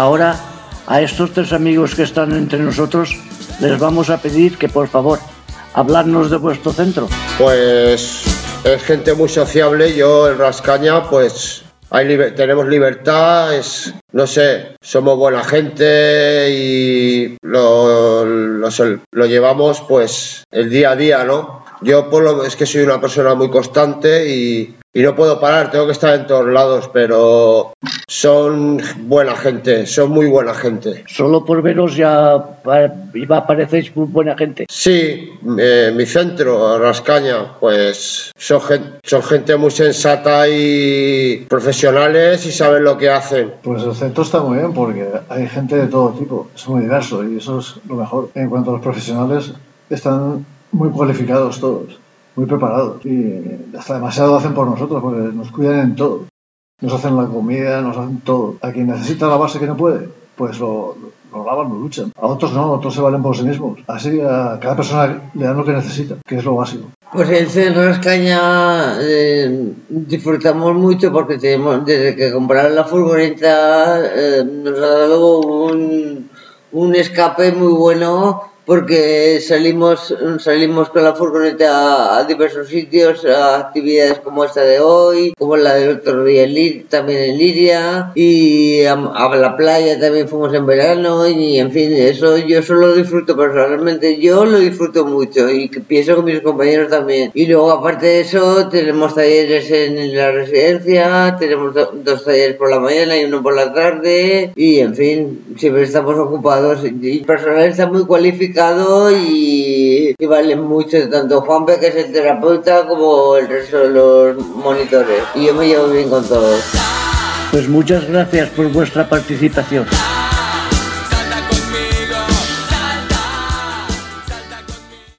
Ahora, a estos tres amigos que están entre nosotros, les vamos a pedir que por favor, hablarnos de vuestro centro. Pues es gente muy sociable, yo en Rascaña pues tenemos libertad, no sé, somos buena gente y lo, lo, llevamos pues el día a día, ¿no? Yo por lo, es que soy una persona muy constante y, y no puedo parar, tengo que estar en todos lados, pero son buena gente, son muy buena gente. Solo por veros ya parecéis muy buena gente. Sí, eh, mi centro, Rascaña, pues son, son gente muy sensata y profesionales y saben lo que hacen. Pues el centro está muy bien porque hay gente de todo tipo, es muy diverso y eso es lo mejor. En cuanto a los profesionales, están muy cualificados todos muy preparados y hasta demasiado hacen por nosotros porque nos cuidan en todo. Nos hacen la comida, nos hacen todo. A quien necesita la base que no puede, pues lo, lo lavan, lo luchan. A otros no, otros se valen por sí mismos. Así a cada persona le dan lo que necesita, que es lo básico. Pues en Cerro Rascaña eh, disfrutamos mucho porque tenemos, desde que compraron la furgoneta eh, nos ha dado un, un escape muy bueno porque salimos, salimos con la furgoneta a, diversos sitios, a actividades como esta de hoy, como la del otro día también en Liria, y a, la playa también fuimos en verano, y en fin, eso yo solo disfruto personalmente, yo lo disfruto mucho, y pienso con mis compañeros también. Y luego, aparte de eso, tenemos talleres en la residencia, tenemos dos talleres por la mañana y uno por la tarde, y en fin, siempre estamos ocupados, y el personal está muy cualificado y, y vale mucho, tanto Juanpe, que es el terapeuta, como el resto de los monitores. Y yo me llevo bien con todos. Pues muchas gracias por vuestra participación.